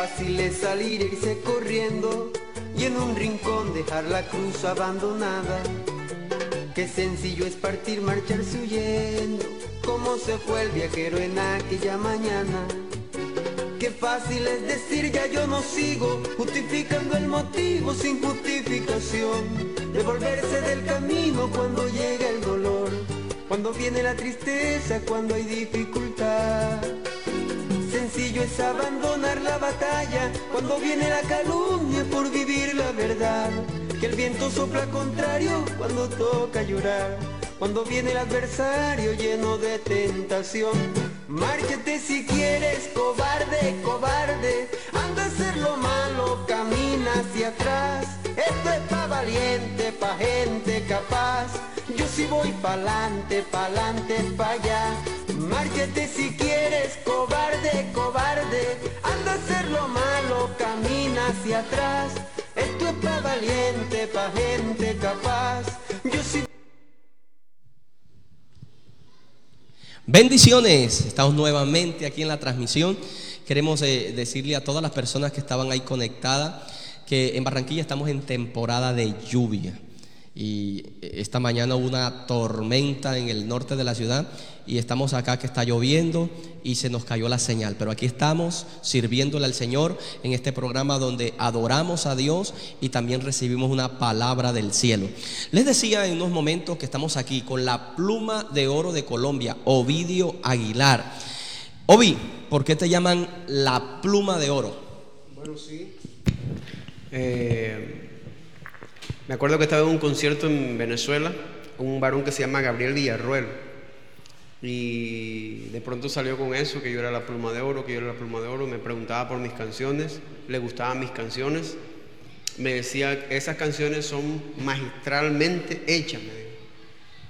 Fácil es salir e irse corriendo y en un rincón dejar la cruz abandonada. Qué sencillo es partir, marcharse huyendo, como se fue el viajero en aquella mañana. Qué fácil es decir ya yo no sigo, justificando el motivo sin justificación. Devolverse del camino cuando llega el dolor, cuando viene la tristeza, cuando hay dificultad. Sencillo es abandonar la batalla cuando viene la calumnia por vivir la verdad. Que el viento sopla contrario cuando toca llorar. Cuando viene el adversario lleno de tentación. Márchate si quieres, cobarde, cobarde. Anda a hacer lo malo, camina hacia atrás. Esto es pa' valiente, pa' gente capaz. Yo sí voy pa'lante, pa'lante, pa' allá. Márchate si quieres, cobarde, cobarde. Anda a hacer lo malo, camina hacia atrás. Esto es pa' valiente, pa' gente capaz. Yo sí. Bendiciones, estamos nuevamente aquí en la transmisión. Queremos eh, decirle a todas las personas que estaban ahí conectadas que en Barranquilla estamos en temporada de lluvia. Y esta mañana hubo una tormenta en el norte de la ciudad y estamos acá que está lloviendo y se nos cayó la señal. Pero aquí estamos sirviéndole al Señor en este programa donde adoramos a Dios y también recibimos una palabra del cielo. Les decía en unos momentos que estamos aquí con la pluma de oro de Colombia, Ovidio Aguilar. Ovi, ¿por qué te llaman la pluma de oro? Bueno, sí. Eh, me acuerdo que estaba en un concierto en Venezuela, un varón que se llama Gabriel Villarruel. Y de pronto salió con eso, que yo era la pluma de oro, que yo era la pluma de oro. Me preguntaba por mis canciones, le gustaban mis canciones. Me decía, esas canciones son magistralmente hechas, me dijo.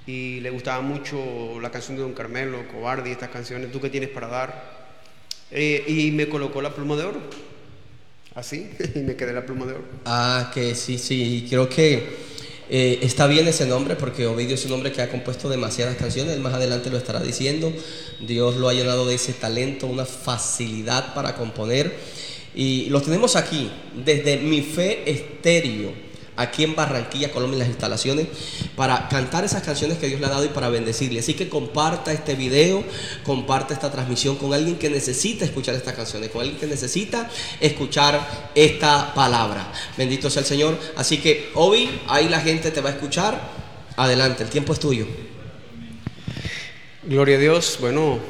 Y le gustaba mucho la canción de Don Carmelo, Cobarde estas canciones, ¿tú qué tienes para dar? Eh, y me colocó la pluma de oro así y me quedé la pluma de oro. Ah, que sí, sí, creo que eh, está bien ese nombre porque Ovidio es un hombre que ha compuesto demasiadas canciones, más adelante lo estará diciendo, Dios lo ha llenado de ese talento, una facilidad para componer. Y lo tenemos aquí desde Mi Fe Estéreo aquí en Barranquilla, Colombia, en las instalaciones, para cantar esas canciones que Dios le ha dado y para bendecirle. Así que comparta este video, comparta esta transmisión con alguien que necesita escuchar estas canciones, con alguien que necesita escuchar esta palabra. Bendito sea el Señor. Así que hoy ahí la gente te va a escuchar. Adelante, el tiempo es tuyo. Gloria a Dios. Bueno,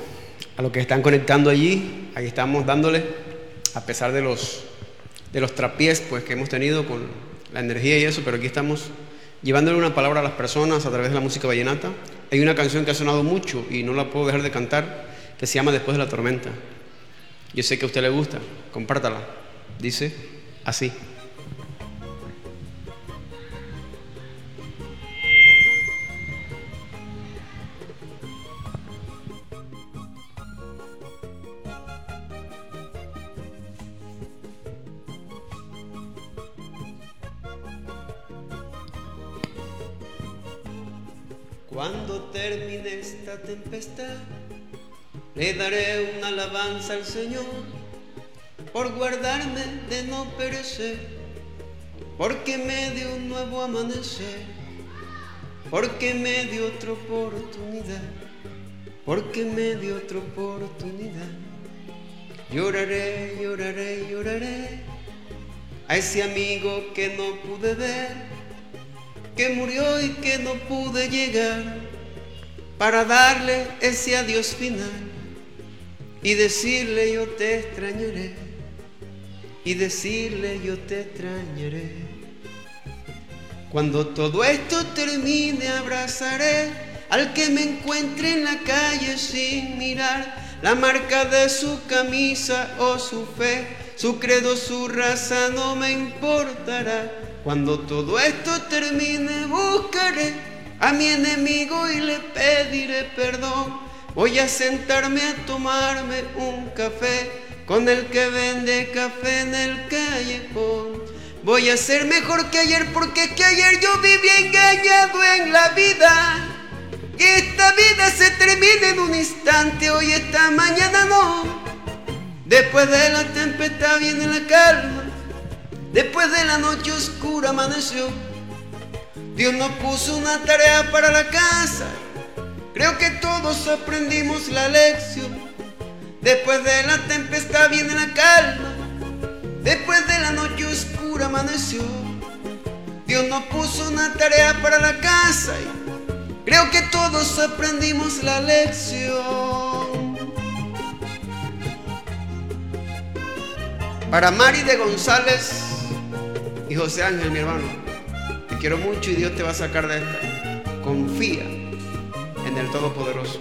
a los que están conectando allí, ahí estamos dándole, a pesar de los, de los trapiés pues, que hemos tenido con la energía y eso, pero aquí estamos llevándole una palabra a las personas a través de la música vallenata. Hay una canción que ha sonado mucho y no la puedo dejar de cantar, que se llama Después de la tormenta. Yo sé que a usted le gusta, compártala. Dice así. Le daré una alabanza al Señor por guardarme de no perecer, porque me dio un nuevo amanecer, porque me dio otra oportunidad, porque me dio otra oportunidad. Lloraré, lloraré, lloraré a ese amigo que no pude ver que murió y que no pude llegar para darle ese adiós final y decirle yo te extrañaré y decirle yo te extrañaré. Cuando todo esto termine abrazaré al que me encuentre en la calle sin mirar la marca de su camisa o su fe, su credo, su raza no me importará cuando todo esto termine buscaré a mi enemigo y le pediré perdón. Voy a sentarme a tomarme un café con el que vende café en el callejón. Voy a ser mejor que ayer porque que ayer yo viví engañado en la vida. Y esta vida se termina en un instante, hoy esta mañana no. Después de la tempestad viene la calma. Después de la noche oscura amaneció. Dios nos puso una tarea para la casa. Creo que todos aprendimos la lección. Después de la tempestad viene la calma. Después de la noche oscura amaneció. Dios nos puso una tarea para la casa y creo que todos aprendimos la lección. Para Mari de González y José Ángel, mi hermano, te quiero mucho y Dios te va a sacar de esta. Confía en el Todopoderoso.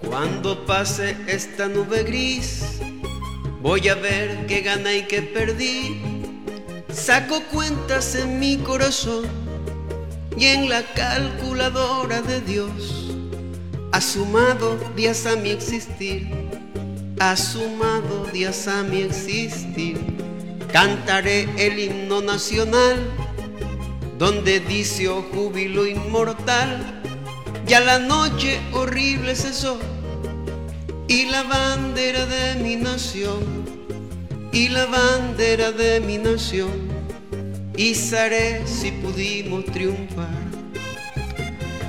Cuando pase esta nube gris, voy a ver qué gana y qué perdí. Saco cuentas en mi corazón y en la calculadora de Dios. Ha sumado días a mi existir, ha sumado días a mi existir. Cantaré el himno nacional, donde dice oh júbilo inmortal. Ya la noche horrible cesó y la bandera de mi nación, y la bandera de mi nación, izaré si pudimos triunfar.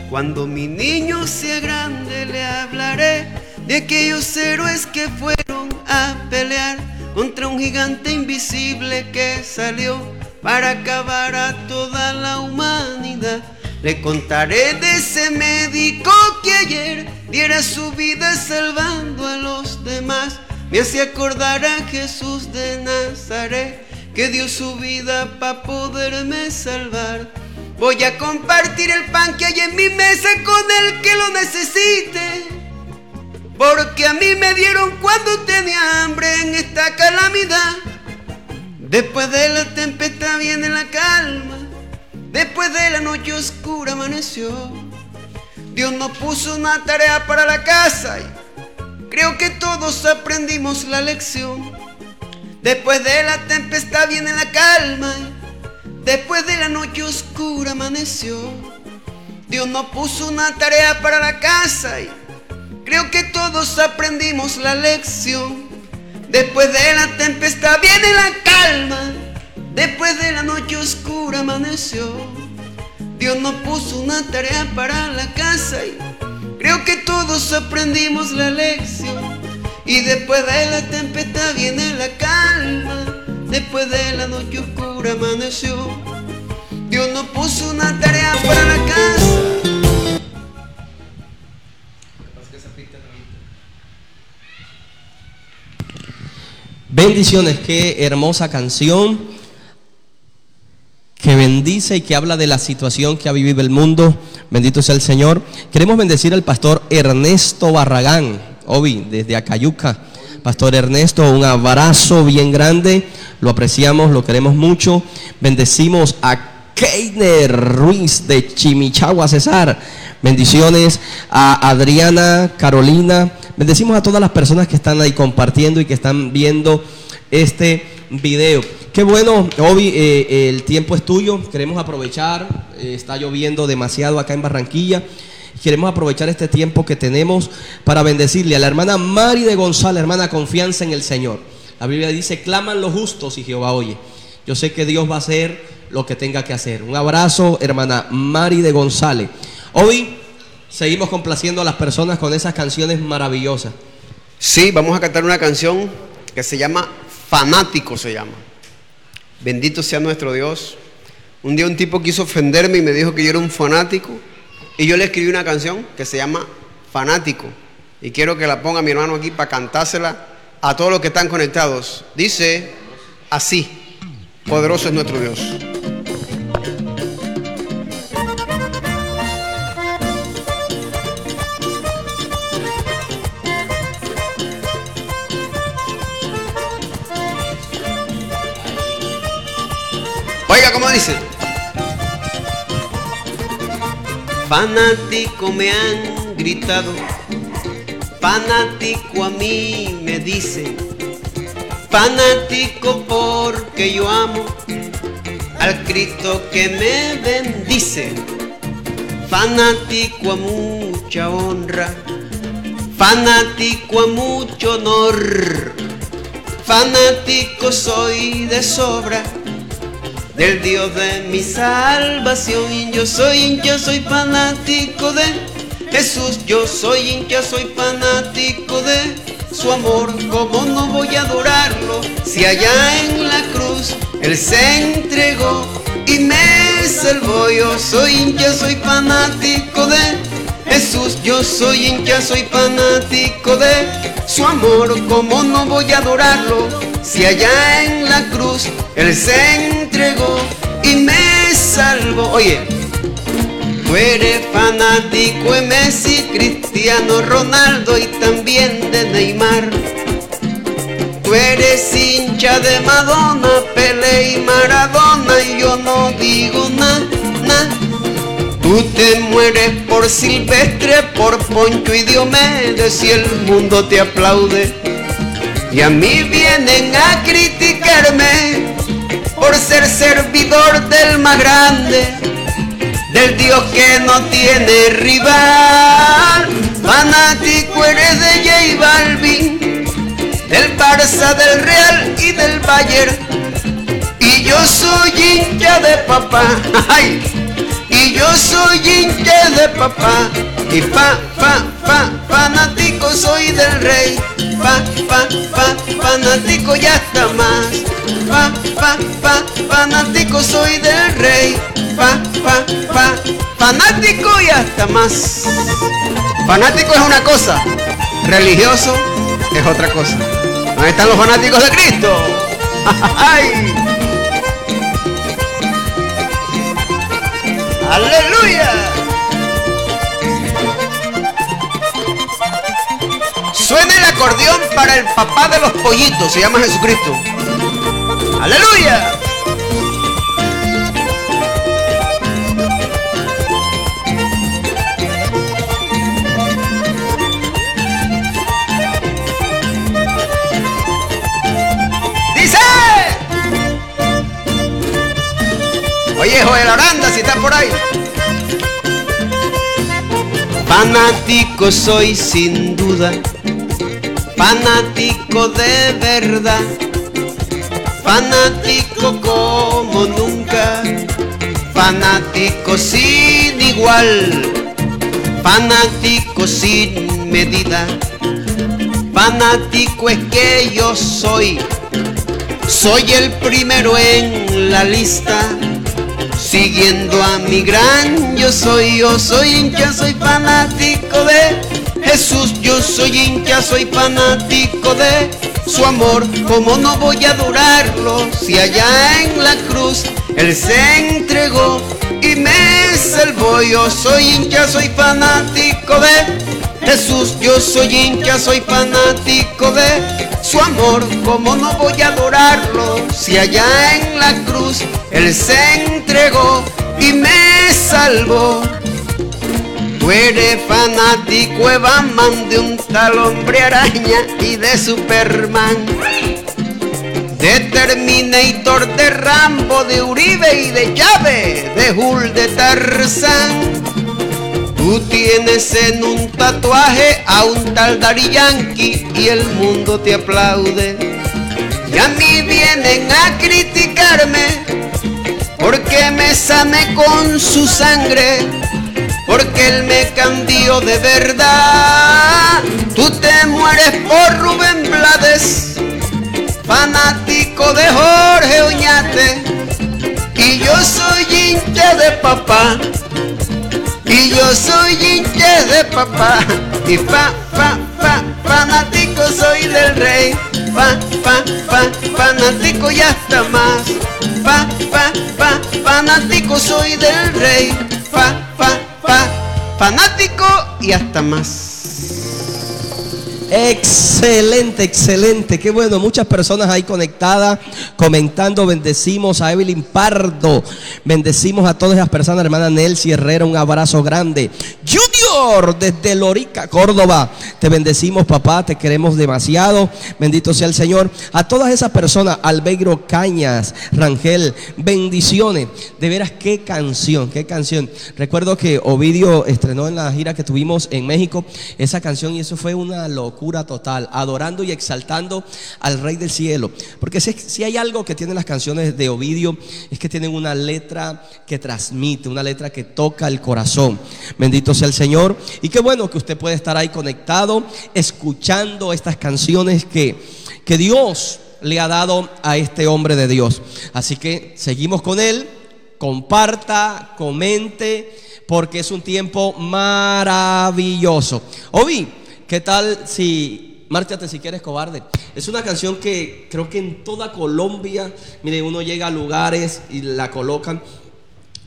Cuando mi niño sea grande le hablaré de aquellos héroes que fueron a pelear contra un gigante invisible que salió para acabar a toda la humanidad. Le contaré de ese médico que ayer diera su vida salvando a los demás. Me hace acordar a Jesús de Nazaret que dio su vida para poderme salvar. Voy a compartir el pan que hay en mi mesa con el que lo necesite. Porque a mí me dieron cuando tenía hambre en esta calamidad. Después de la tempestad viene la calma. Después de la noche oscura amaneció. Dios nos puso una tarea para la casa y creo que todos aprendimos la lección. Después de la tempestad viene la calma. Después de la noche oscura amaneció. Dios nos puso una tarea para la casa y creo que todos aprendimos la lección. Después de la tempestad viene la calma. Después de la noche oscura amaneció. Dios nos puso una tarea para la casa y creo que todos aprendimos la lección. Y después de la tempestad viene la calma. Después de la noche oscura amaneció. Dios nos puso una tarea para la casa. Bendiciones, qué hermosa canción que bendice y que habla de la situación que ha vivido el mundo. Bendito sea el Señor. Queremos bendecir al pastor Ernesto Barragán, Obi, desde Acayuca. Pastor Ernesto, un abrazo bien grande. Lo apreciamos, lo queremos mucho. Bendecimos a Keiner Ruiz de Chimichagua, Cesar. Bendiciones a Adriana, Carolina. Bendecimos a todas las personas que están ahí compartiendo y que están viendo este video. Qué bueno, Obi, eh, el tiempo es tuyo. Queremos aprovechar. eh, está lloviendo demasiado acá en Barranquilla. Queremos aprovechar este tiempo que tenemos para bendecirle a la hermana Mari de González, hermana, confianza en el Señor. La Biblia dice, claman los justos y Jehová oye. Yo sé que Dios va a hacer lo que tenga que hacer. Un abrazo, hermana Mari de González. Hoy seguimos complaciendo a las personas con esas canciones maravillosas. Sí, vamos a cantar una canción que se llama Fanático, se llama. Bendito sea nuestro Dios. Un día un tipo quiso ofenderme y me dijo que yo era un fanático. Y yo le escribí una canción que se llama Fanático. Y quiero que la ponga mi hermano aquí para cantársela a todos los que están conectados. Dice así, poderoso es nuestro Dios. Oiga, ¿cómo dice? Fanático me han gritado. Fanático a mí me dice, fanático porque yo amo al Cristo que me bendice. Fanático a mucha honra, fanático a mucho honor, fanático soy de sobra del Dios de mi salvación. Yo soy hincha, soy fanático de Jesús. Yo soy hincha, soy fanático de su amor. ¿Cómo no voy a adorarlo si allá en la cruz Él se entregó y me salvó? Yo soy hincha, soy fanático de Jesús, yo soy hincha, soy fanático de su amor. ¿Cómo no voy a adorarlo si allá en la cruz Él se entregó y me salvó? Oye, tú eres fanático de Messi, Cristiano Ronaldo y también de Neymar. Tú eres hincha de Madonna, Pele y Maradona y yo no digo nada. Tú te mueres por Silvestre, por Poncho y Diomedes y el mundo te aplaude. Y a mí vienen a criticarme por ser servidor del más grande, del Dios que no tiene rival. Fanático eres de J Balvin, del Barça, del Real y del Bayern. Y yo soy hincha de papá. ¡Ay! Y yo soy hincha de papá y fa, fa, fa, fanático soy del rey. Fa, fa, fa, fanático ya está más. Fa, fa, fa, fanático soy del rey. Fa, fa, fa, fanático ya está más. Fanático es una cosa, religioso es otra cosa. ¿Dónde están los fanáticos de Cristo? ¡Ay! ¡Aleluya! Suena el acordeón para el papá de los pollitos, se llama Jesucristo. ¡Aleluya! Dice. Oye, Joel Aranda, si está por ahí. Fanático soy sin duda, fanático de verdad, fanático como nunca, fanático sin igual, fanático sin medida, fanático es que yo soy, soy el primero en la lista. Siguiendo a mi gran yo soy, yo soy hincha, soy fanático de Jesús, yo soy hincha, soy fanático de su amor, como no voy a adorarlo si allá en la cruz Él se entregó y me salvó, yo soy hincha, soy fanático de Jesús, yo soy hincha, soy fanático de su amor, como no voy a adorarlo si allá en la cruz Él se entregó y me salvó. Tú eres fanático Batman, de un tal hombre araña y de Superman. De Terminator, de Rambo, de Uribe y de Llave, de Hulk, de Tarzán. Tú tienes en un tatuaje a un tal Daddy Yankee y el mundo te aplaude. Y a mí vienen a criticarme porque me sané con su sangre, porque él me cambió de verdad. Tú te mueres por Rubén Blades, fanático de Jorge Oñate, y yo soy hincha de papá. Y yo soy hincha de papá y fa, fa, fa, fanático soy del rey. Fa, fa, fa, fanático y hasta más. Fa, fa, fa, fanático soy del rey. Fa, fa, fa, fanático y hasta más. Excelente, excelente. Qué bueno. Muchas personas ahí conectadas, comentando. Bendecimos a Evelyn Pardo. Bendecimos a todas las personas, hermana Nelcy Herrera. Un abrazo grande. Junior, desde Lorica, Córdoba. Te bendecimos, papá. Te queremos demasiado. Bendito sea el Señor. A todas esas personas, Albeiro Cañas, Rangel, bendiciones. De veras, qué canción, qué canción. Recuerdo que Ovidio estrenó en la gira que tuvimos en México esa canción y eso fue una locura total, adorando y exaltando al Rey del Cielo. Porque si, hay algo que tienen las canciones de Ovidio, es que tienen una letra que transmite, una letra que toca el corazón. Bendito sea el Señor. Y qué bueno que usted puede estar ahí conectado, escuchando estas canciones que, que Dios le ha dado a este hombre de Dios. Así que seguimos con él, comparta, comente, porque es un tiempo maravilloso. Ovi, ¿Qué tal si Márchate si quieres, cobarde. Es una canción que creo que en toda Colombia, mire, uno llega a lugares y la colocan.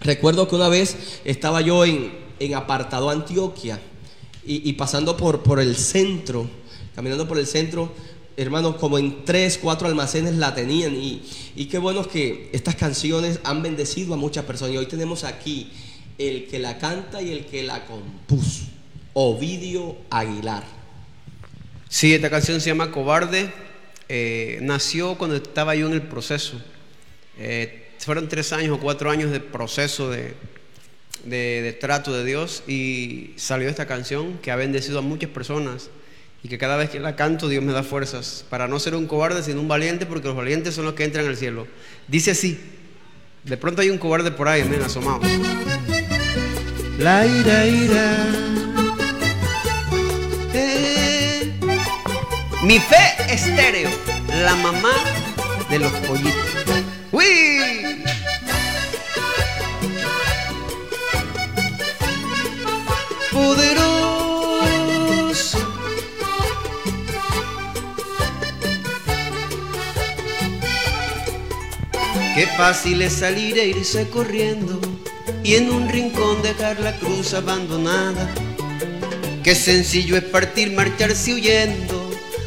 Recuerdo que una vez estaba yo en, Apartado Antioquia y, pasando por, por el centro, caminando por el centro, hermanos, como en tres, cuatro almacenes la tenían. Y, y qué bueno que estas canciones han bendecido a muchas personas. Y hoy tenemos aquí el que la canta y el que la compuso. Ovidio Aguilar. Sí, esta canción se llama Cobarde. Eh, nació cuando estaba yo en el proceso. Eh, fueron tres años o cuatro años de proceso de, de, trato de Dios y salió esta canción que ha bendecido a muchas personas y que cada vez que la canto Dios me da fuerzas para no ser un cobarde sino un valiente porque los valientes son los que entran al cielo. Dice así, de pronto hay un cobarde por ahí, me asomado. La ira, ira. Mi fe estéreo, la mamá de los pollitos. ¡Uy! Poderoso. Qué fácil es salir e irse corriendo y en un rincón dejar la cruz abandonada. Qué sencillo es partir, marcharse huyendo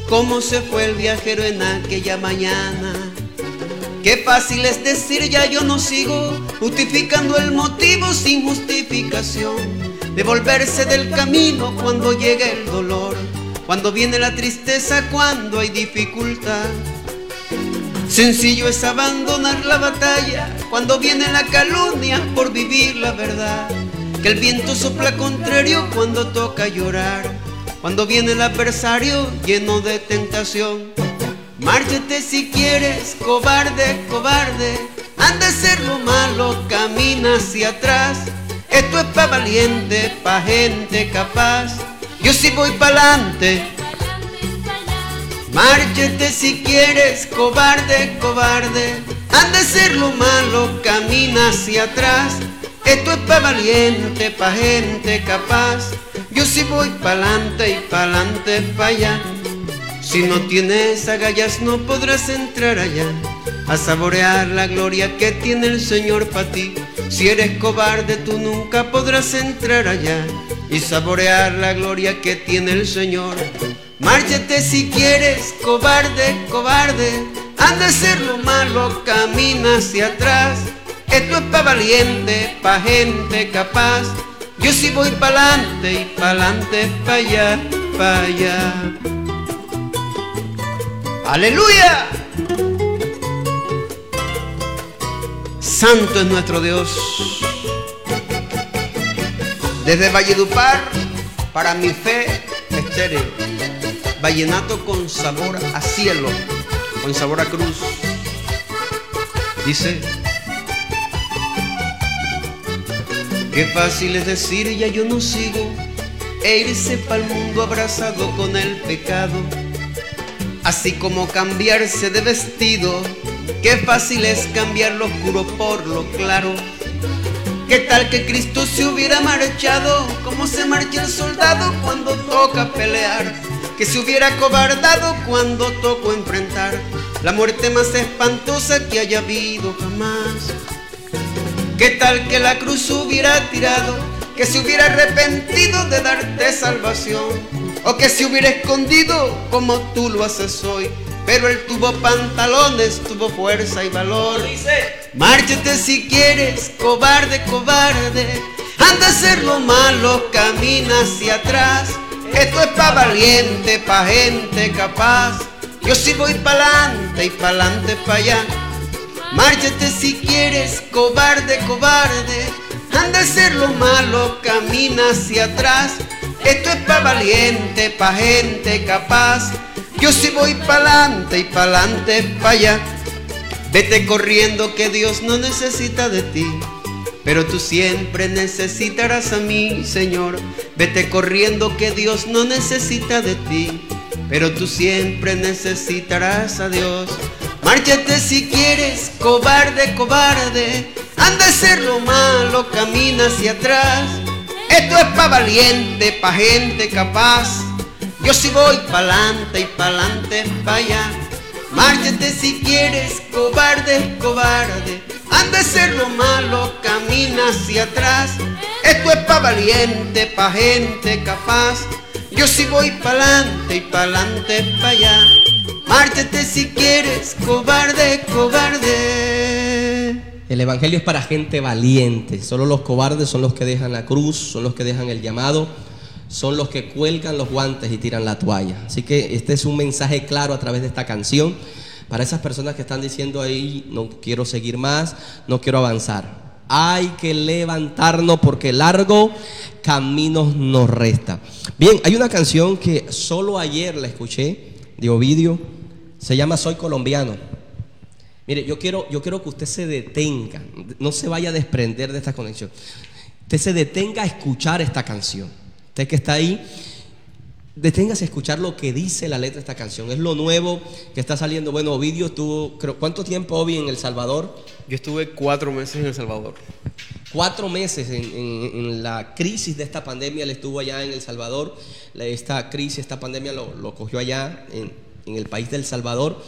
cómo se fue el viajero en aquella mañana. Qué fácil es decir ya yo no sigo, justificando el motivo sin justificación, de volverse del camino cuando llega el dolor, cuando viene la tristeza, cuando hay dificultad. Sencillo es abandonar la batalla cuando viene la calumnia por vivir la verdad. Que el viento sopla contrario cuando toca llorar cuando viene el adversario lleno de tentación. Márchate si quieres, cobarde, cobarde. Anda a ser lo malo, camina hacia atrás. Esto es pa' valiente, pa' gente capaz. Yo sí voy pa'lante. Márchate si quieres, cobarde, cobarde. Anda a ser lo malo, camina hacia atrás. Esto es pa' valiente, pa' gente capaz. Yo sí voy pa'lante y pa'lante pa' allá. Si no tienes agallas no podrás entrar allá a saborear la gloria que tiene el Señor para ti. Si eres cobarde tú nunca podrás entrar allá y saborear la gloria que tiene el Señor. Márchate si quieres, cobarde, cobarde. Anda a ser lo malo, camina hacia atrás. Esto es pa' valiente, pa' gente capaz yo sí voy pa'lante y pa'lante, pa' allá, pa' allá. ¡Aleluya! Santo es nuestro Dios. Desde Valledupar, para mi fe estéreo. Vallenato con sabor a cielo, con sabor a cruz. Dice. Qué fácil es decir ya yo no sigo e irse pa'l mundo abrazado con el pecado. Así como cambiarse de vestido, qué fácil es cambiar lo oscuro por lo claro. ¿Qué tal que Cristo se hubiera marchado como se marcha el soldado cuando toca pelear? Que se hubiera cobardado cuando tocó enfrentar la muerte más espantosa que haya habido jamás. ¿Qué tal que la cruz hubiera tirado? Que se hubiera arrepentido de darte salvación. o que se hubiera escondido como tú lo haces hoy. Pero él tuvo pantalones, tuvo fuerza y valor. Márchate si quieres, cobarde, cobarde. Anda a hacer lo malo, camina hacia atrás. Esto es pa' valiente, pa' gente capaz. Yo sí voy pa'lante y pa'lante pa' allá. Márchate si quieres, cobarde, cobarde. Anda a hacer lo malo, camina hacia atrás. Esto es pa' valiente, pa' gente capaz. Yo sí voy pa'lante y pa'lante pa' allá. Vete corriendo que Dios no necesita de ti. Pero tú siempre necesitarás a mí, Señor. Vete corriendo que Dios no necesita de ti. Pero tú siempre necesitarás a Dios. Márchate si quieres, cobarde, cobarde. Anda a hacer lo malo, camina hacia atrás. Esto es pa' valiente, pa' gente capaz. Yo sí voy pa'lante y pa'lante pa' allá. Márchate si quieres, cobarde, cobarde. Anda a hacer lo malo, camina hacia atrás. Esto es pa' valiente, pa' gente capaz. Yo sí voy pa'lante y pa'lante pa' allá. Márchate si quieres, cobarde, cobarde. El Evangelio es para gente valiente. Solo los cobardes son los que dejan la cruz, son los que dejan el llamado, son los que cuelgan los guantes y tiran la toalla. Así que este es un mensaje claro a través de esta canción para esas personas que están diciendo ahí, no quiero seguir más, no quiero avanzar. Hay que levantarnos porque largo camino nos resta. Bien, hay una canción que solo ayer la escuché de Ovidio, se llama Soy colombiano. Mire, yo quiero, yo quiero que usted se detenga, no se vaya a desprender de esta conexión. Usted se detenga a escuchar esta canción. Usted que está ahí, deténgase a escuchar lo que dice la letra de esta canción. Es lo nuevo que está saliendo. Bueno, Ovidio estuvo, creo, ¿cuánto tiempo Ovi en El Salvador? Yo estuve cuatro meses en El Salvador. Cuatro meses en, en- en la crisis de esta pandemia, él estuvo allá en El Salvador. Esta crisis, esta pandemia lo, lo cogió allá en, en el país del Salvador.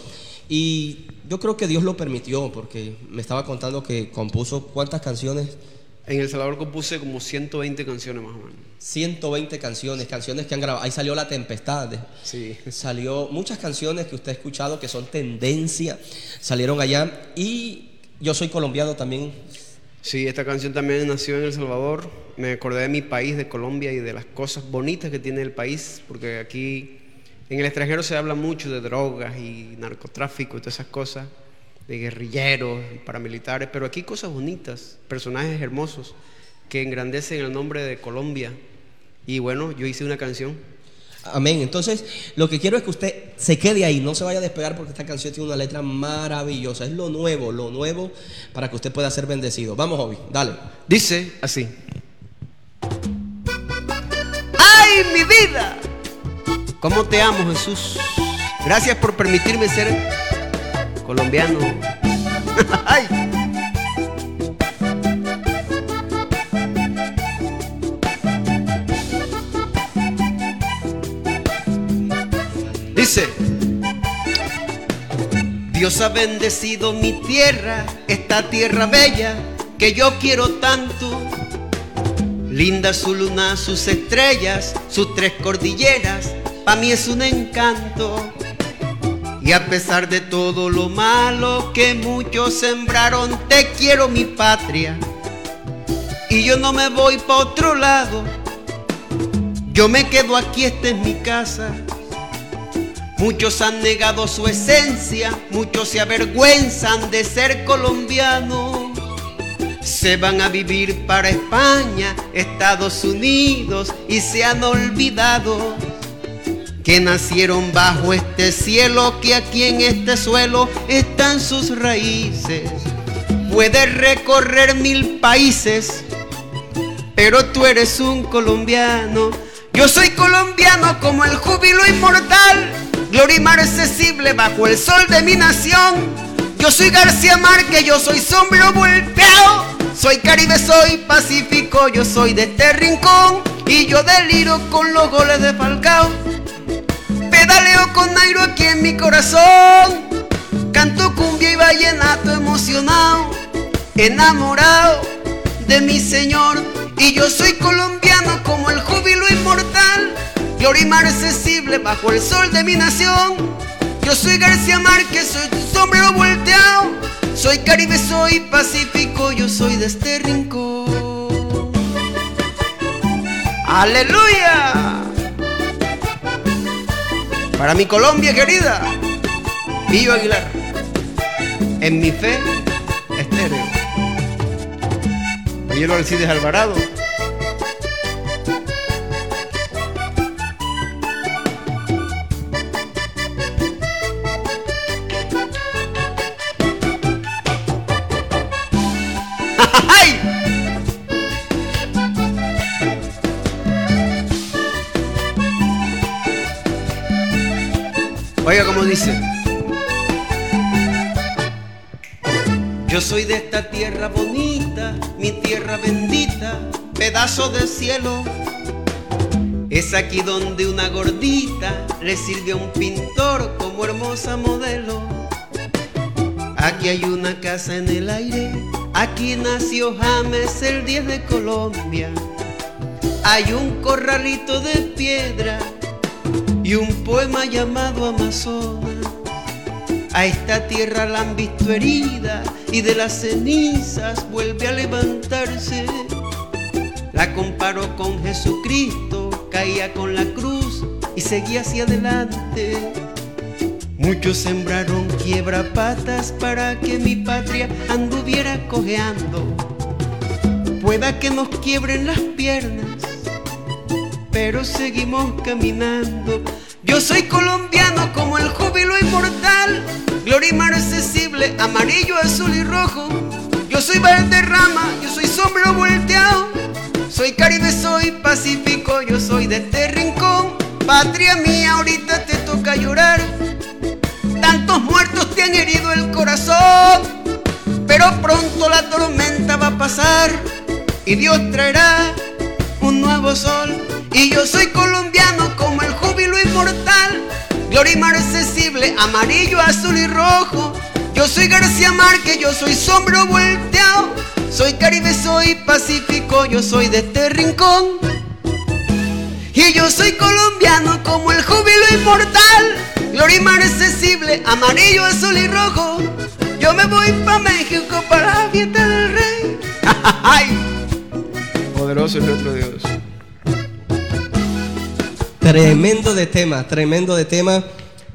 Y yo creo que Dios lo permitió, porque me estaba contando que compuso cuántas canciones, En El Salvador compuse como 120 canciones más o menos. 120 canciones, canciones que han grabado. Ahí salió La Tempestad, Sí. Salió muchas canciones que usted ha escuchado que son tendencia, salieron allá. Y yo soy colombiano también. Sí, esta canción también nació en El Salvador. Me acordé de mi país, de Colombia, y de las cosas bonitas que tiene el país, porque aquí en el extranjero se habla mucho de drogas y narcotráfico y todas esas cosas, de guerrilleros y paramilitares, pero aquí cosas bonitas, personajes hermosos que engrandecen el nombre de Colombia. Y bueno, yo hice una canción. Amén. Entonces, lo que quiero es que usted se quede ahí, no se vaya a despegar porque esta canción tiene una letra maravillosa. Es lo nuevo, lo nuevo para que usted pueda ser bendecido. Vamos, Obi, dale. Dice así. ¡Ay, mi vida! ¿Cómo te amo, Jesús? Gracias por permitirme ser colombiano. ¡Ay! Dice, Dios ha bendecido mi tierra, esta tierra bella que yo quiero tanto. Linda su luna, sus estrellas, sus tres cordilleras, pa' mí es un encanto. Y a pesar de todo lo malo que muchos sembraron, te quiero mi patria. Y yo no me voy pa' otro lado, yo me quedo aquí, esta es mi casa. Muchos han negado su esencia, muchos se avergüenzan de ser colombianos. Se van a vivir para España, Estados Unidos y se han olvidado que nacieron bajo este cielo, que aquí en este suelo están sus raíces. Puedes recorrer mil países, pero tú eres un colombiano. Yo soy colombiano como el júbilo inmortal, gloria y marcesible bajo el sol de mi nación. Yo soy García Márquez, yo soy sombrero volteado, soy Caribe, soy Pacífico, yo soy de este rincón y yo deliro con los goles de Falcao. Con Nairo aquí en mi corazón, canto cumbia y vallenato emocionado, enamorado de mi Señor. Y yo soy colombiano como el júbilo inmortal, gloria inaccesible bajo el sol de mi nación. Yo soy García Márquez, soy tu sombrero volteado. Soy Caribe, soy Pacífico, yo soy de este rincón. Aleluya. Para mi Colombia querida, Pillo Aguilar, en mi fe estéreo. Oye, Alcides Alvarado. Cómo dice. Yo soy de esta tierra bonita, mi tierra bendita, pedazo de cielo. Es aquí donde una gordita le sirve a un pintor como hermosa modelo. Aquí hay una casa en el aire, aquí nació James el 10 de Colombia. Hay un corralito de piedra y un poema llamado Amazonas. A esta tierra la han visto herida y de las cenizas vuelve a levantarse. La comparo con Jesucristo, caía con la cruz y seguía hacia adelante. Muchos sembraron quiebra patas para que mi patria anduviera cojeando. Pueda que nos quiebren las piernas, pero seguimos caminando. Yo soy colombiano como el júbilo inmortal, gloria inaccesible, amarillo, azul y rojo. Yo soy Valderrama, yo soy sombrero volteado, soy Caribe, soy Pacífico, yo soy de este rincón. Patria mía, ahorita te toca llorar. Tantos muertos te han herido el corazón, pero pronto la tormenta va a pasar y Dios traerá un nuevo sol. Y yo soy colombiano como el júbilo inmortal, gloria inaccesible, amarillo, azul y rojo. Yo soy García Márquez, yo soy sombro volteado, soy Caribe, soy Pacífico, yo soy de este rincón. Y yo soy colombiano como el júbilo inmortal, gloria inaccesible, amarillo, azul y rojo. Yo me voy pa' México para la fiesta del rey. Poderoso es nuestro Dios. Tremendo de tema, tremendo de tema.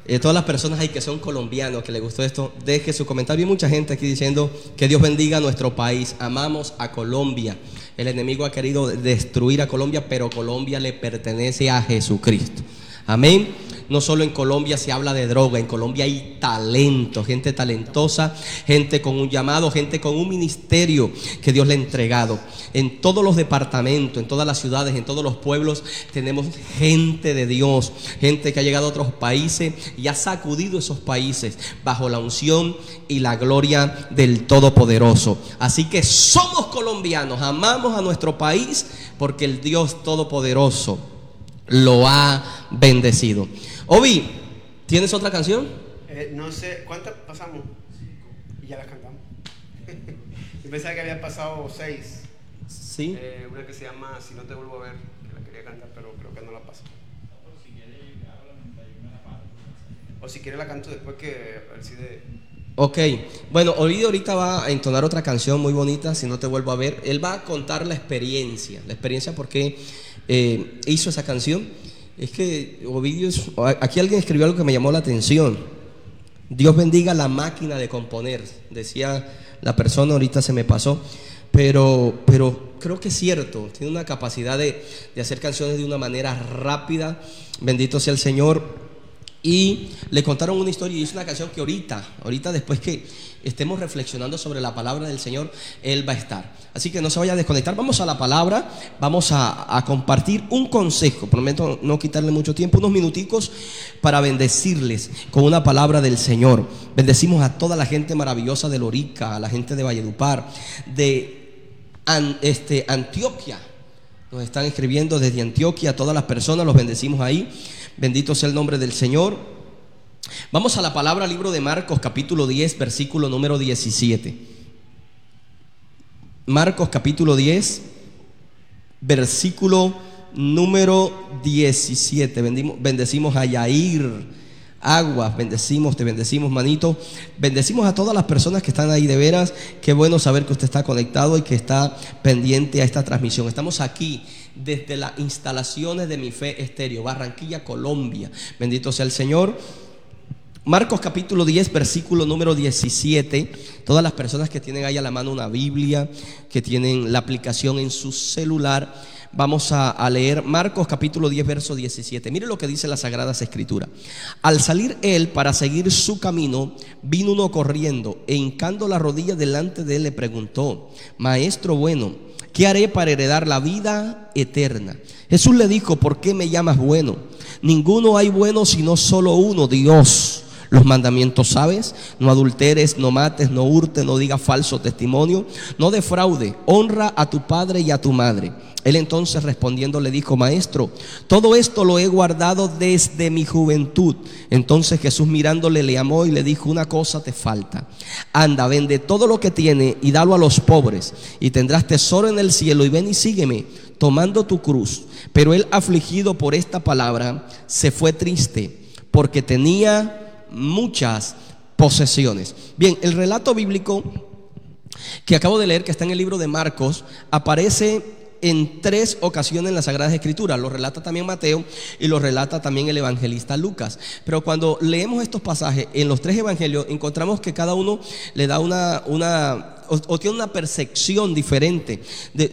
Eh, todas las personas ahí que son colombianos, que les gustó esto, deje su comentario. Hay mucha gente aquí diciendo que Dios bendiga a nuestro país. Amamos a Colombia. El enemigo ha querido destruir a Colombia, pero Colombia le pertenece a Jesucristo. Amén. No solo en Colombia se habla de droga, en Colombia hay talento, gente talentosa, gente con un llamado, gente con un ministerio que Dios le ha entregado. En todos los departamentos, en todas las ciudades, en todos los pueblos tenemos gente de Dios, gente que ha llegado a otros países y ha sacudido esos países bajo la unción y la gloria del Todopoderoso. Así que somos colombianos, amamos a nuestro país porque el Dios Todopoderoso lo ha bendecido. Obi, ¿tienes otra canción? Eh, no sé, ¿cuántas pasamos? Y ya las cantamos. Yo pensaba que habían pasado seis. Sí. Eh, una que se llama Si no te vuelvo a ver, que la quería cantar, pero creo que no la paso. O si quiere la canto después que de Ok, bueno, Ovidio ahorita va a entonar otra canción muy bonita, si no te vuelvo a ver. Él va a contar la experiencia, la experiencia porque eh, hizo esa canción. Es que Ovidio, aquí alguien escribió algo que me llamó la atención. Dios bendiga la máquina de componer, decía la persona, ahorita se me pasó, pero, pero creo que es cierto, tiene una capacidad de, de hacer canciones de una manera rápida, bendito sea el Señor. Y le contaron una historia y hizo una canción que ahorita, ahorita después que estemos reflexionando sobre la palabra del Señor, Él va a estar. Así que no se vaya a desconectar, vamos a la palabra, vamos a, compartir un consejo, prometo no quitarle mucho tiempo, unos minuticos para bendecirles con una palabra del Señor. Bendecimos a toda la gente maravillosa de Lorica, a la gente de Valledupar, de este, Antioquia. Nos están escribiendo desde Antioquia, a todas las personas, los bendecimos ahí. Bendito sea el nombre del Señor. Vamos a la palabra libro de Marcos capítulo 10, versículo número 17. Marcos capítulo 10, versículo número 17. Bendimos- bendecimos a Yair. Aguas, bendecimos, te bendecimos, manito. Bendecimos a todas las personas que están ahí de veras. Qué bueno saber que usted está conectado y que está pendiente a esta transmisión. Estamos aquí desde las instalaciones de Mi Fe Estéreo, Barranquilla, Colombia. Bendito sea el Señor. Marcos capítulo 10, versículo número 17. Todas las personas que tienen ahí a la mano una Biblia, que tienen la aplicación en su celular, vamos a, leer Marcos capítulo 10, verso 17. Mire lo que dice las Sagradas Escrituras. Al salir él para seguir su camino, vino uno corriendo e hincando la rodilla delante de él le preguntó, Maestro bueno, ¿qué haré para heredar la vida eterna? Jesús le dijo, ¿por qué me llamas bueno? Ninguno hay bueno sino solo uno, Dios. Los mandamientos, ¿sabes? No adulteres, no mates, no hurtes, no digas falso testimonio, no defraude, honra a tu padre y a tu madre. Él entonces respondiendo le dijo, maestro, todo esto lo he guardado desde mi juventud. Entonces Jesús mirándole le llamó y le dijo, una cosa te falta. Anda, vende todo lo que tiene y dalo a los pobres y tendrás tesoro en el cielo y ven y sígueme tomando tu cruz. Pero él afligido por esta palabra se fue triste porque tenía muchas posesiones. Bien, el relato bíblico que acabo de leer, que está en el libro de Marcos, aparece en tres ocasiones en las Sagradas Escrituras. Lo relata también Mateo y lo relata también el evangelista Lucas. Pero cuando leemos estos pasajes en los tres evangelios, encontramos que cada uno le da una, una o, tiene una percepción diferente de-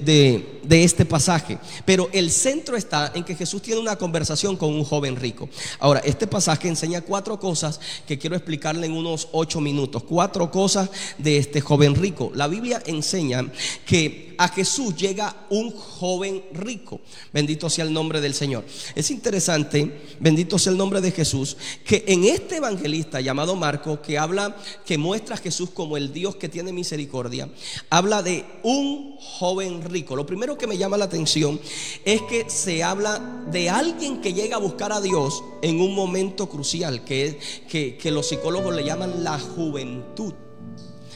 de este pasaje. Pero el centro está en que Jesús tiene una conversación con un joven rico. Ahora, este pasaje enseña cuatro cosas que quiero explicarle en unos ocho minutos. Cuatro cosas de este joven rico. La Biblia enseña que a Jesús llega un joven rico. Bendito sea el nombre del Señor. Es interesante, bendito sea el nombre de Jesús, que en este evangelista llamado Marco, que habla, que muestra a Jesús como el Dios que tiene misericordia, habla de un joven rico. Lo primero que me llama la atención es que se habla de alguien que llega a buscar a Dios en un momento crucial, que, que, que los psicólogos le llaman la juventud.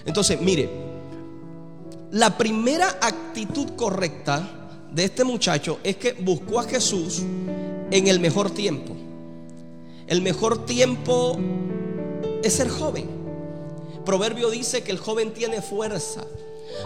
Entonces, mire, la primera actitud correcta de este muchacho es que buscó a Jesús en el mejor tiempo. El mejor tiempo es ser joven. Proverbio dice que el joven tiene fuerza.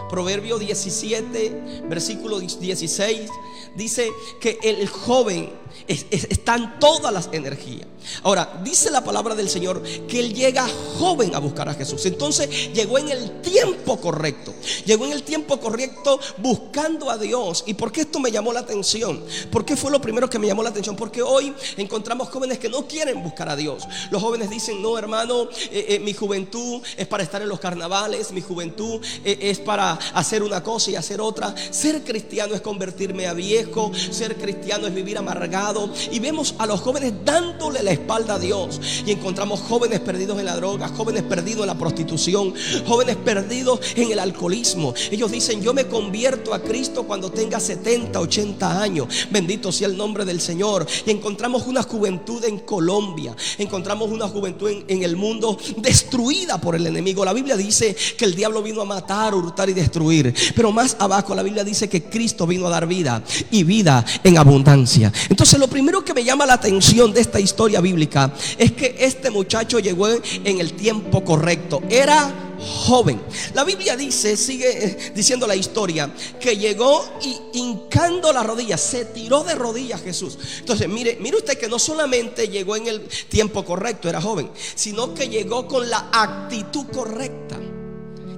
Proverbio 17, versículo 16, dice que el joven es- es- están todas las energías. Ahora, dice la palabra del Señor que él llega joven a buscar a Jesús. Entonces llegó en el tiempo correcto. Llegó en el tiempo correcto buscando a Dios. ¿Y por qué esto me llamó la atención? ¿Por qué fue lo primero que me llamó la atención? Porque hoy encontramos jóvenes que no quieren buscar a Dios. Los jóvenes dicen, no hermano, eh, eh, mi juventud es para estar en los carnavales, mi juventud eh, es para hacer una cosa y hacer otra. Ser cristiano es convertirme a viejo, ser cristiano es vivir amargado. Y vemos a los jóvenes dándole la espalda a Dios. Y encontramos jóvenes perdidos en la droga, jóvenes perdidos en la prostitución, jóvenes perdidos en el alcoholismo. Ellos dicen, yo me convierto a Cristo cuando tenga 70, 80 años. Bendito sea el nombre del Señor. Y encontramos una juventud en Colombia. Encontramos una juventud en, en el mundo destruida por el enemigo. La Biblia dice que el diablo vino a matar, hurtar y destruir. Pero más abajo la Biblia dice que Cristo vino a dar vida y vida en abundancia. Entonces lo primero que me llama la atención de esta historia bíblica es que este muchacho llegó en el tiempo correcto. Era joven. La Biblia dice, sigue eh, diciendo la historia, que llegó y hincando la rodilla, se tiró de rodillas Jesús. Entonces, mire, mire usted que no solamente llegó en el tiempo correcto, era joven, sino que llegó con la actitud correcta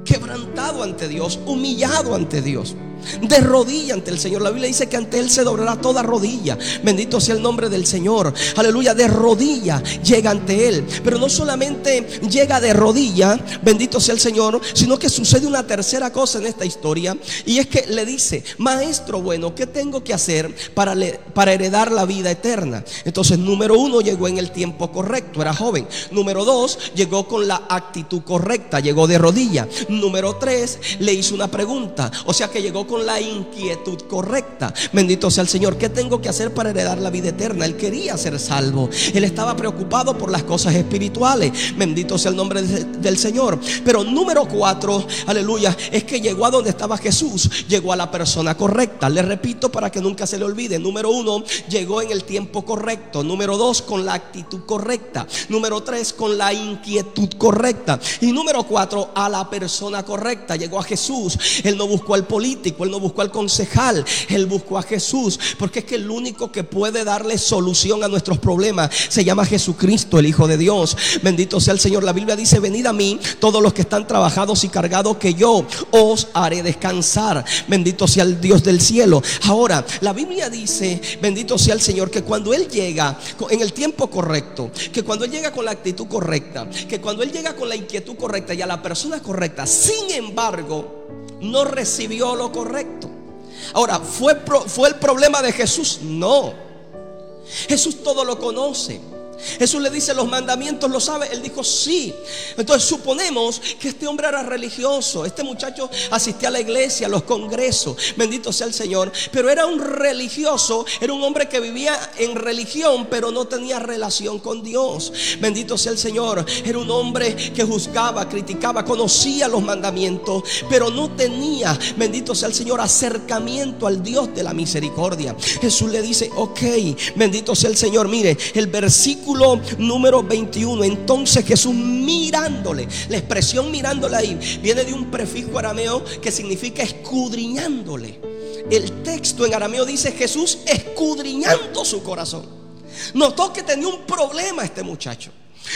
quebrantado ante Dios, humillado ante Dios, de rodilla ante el Señor. La Biblia dice que ante Él se doblará toda rodilla. Bendito sea el nombre del Señor. Aleluya, de rodilla llega ante Él. Pero no solamente llega de rodilla, bendito sea el Señor, sino que sucede una tercera cosa en esta historia. Y es que le dice, maestro bueno, ¿qué tengo que hacer para, le- para heredar la vida eterna? Entonces, número uno, llegó en el tiempo correcto, era joven. Número dos, llegó con la actitud correcta, llegó de rodilla. Número tres, le hizo una pregunta. O sea que llegó con con la inquietud correcta. Bendito sea el Señor. ¿Qué tengo que hacer para heredar la vida eterna? Él quería ser salvo. Él estaba preocupado por las cosas espirituales. Bendito sea el nombre del Señor. Pero número cuatro, aleluya, es que llegó a donde estaba Jesús. Llegó a la persona correcta. Le repito para que nunca se le olvide. Número uno, llegó en el tiempo correcto. Número dos, con la actitud correcta. Número tres, con la inquietud correcta. Y número cuatro, a la persona correcta. Llegó a Jesús. Él no buscó al político, él no buscó al concejal, él buscó a Jesús. Porque es que el único que puede darle solución a nuestros problemas se llama Jesucristo, el Hijo de Dios. Bendito sea el Señor. La Biblia dice, venid a mí todos los que están trabajados y cargados, que yo os haré descansar. Bendito sea el Dios del cielo. Ahora, la Biblia dice, bendito sea el Señor, que cuando Él llega en el tiempo correcto, que cuando Él llega con la actitud correcta, que cuando Él llega con la inquietud correcta y a la persona correcta, sin embargo, no recibió lo correcto. Ahora, ¿fue, ¿fue el problema de Jesús? No. Jesús todo lo conoce. Jesús le dice, los mandamientos lo sabe. Él dijo, sí. Entonces suponemos que este hombre era religioso. Este muchacho asistía a la iglesia, a los congresos. Bendito sea el Señor. Pero era un religioso. Era un hombre que vivía en religión, pero no tenía relación con Dios. Bendito sea el Señor. Era un hombre que juzgaba, criticaba, conocía los mandamientos, pero no tenía, bendito sea el Señor, acercamiento al Dios de la misericordia. Jesús le dice, ok, bendito sea el Señor. Mire, el versículo número 21. Entonces Jesús mirándole, la expresión mirándole ahí viene de un prefijo arameo que significa escudriñándole. El texto en arameo dice Jesús escudriñando su corazón. Notó que tenía un problema este muchacho.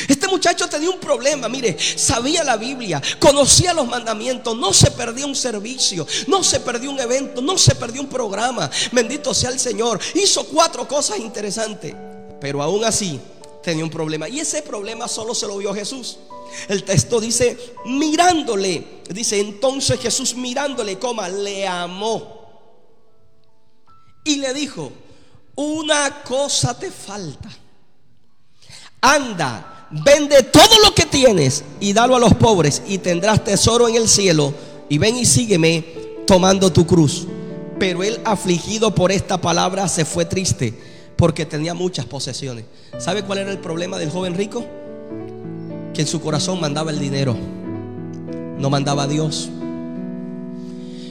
Este muchacho tenía un problema, mire, sabía la Biblia, conocía los mandamientos, no se perdía un servicio, no se perdió un evento, no se perdió un programa. Bendito sea el Señor. Hizo cuatro cosas interesantes, pero aún así tenía un problema. Y ese problema solo se lo vio Jesús. El texto dice, mirándole, dice, entonces Jesús mirándole, coma, le amó. Y le dijo, una cosa te falta. Anda, vende todo lo que tienes y dalo a los pobres y tendrás tesoro en el cielo. Y ven y sígueme tomando tu cruz. Pero él afligido por esta palabra se fue triste porque tenía muchas posesiones. ¿Sabe cuál era el problema del joven rico? Que en su corazón mandaba el dinero, no mandaba a Dios.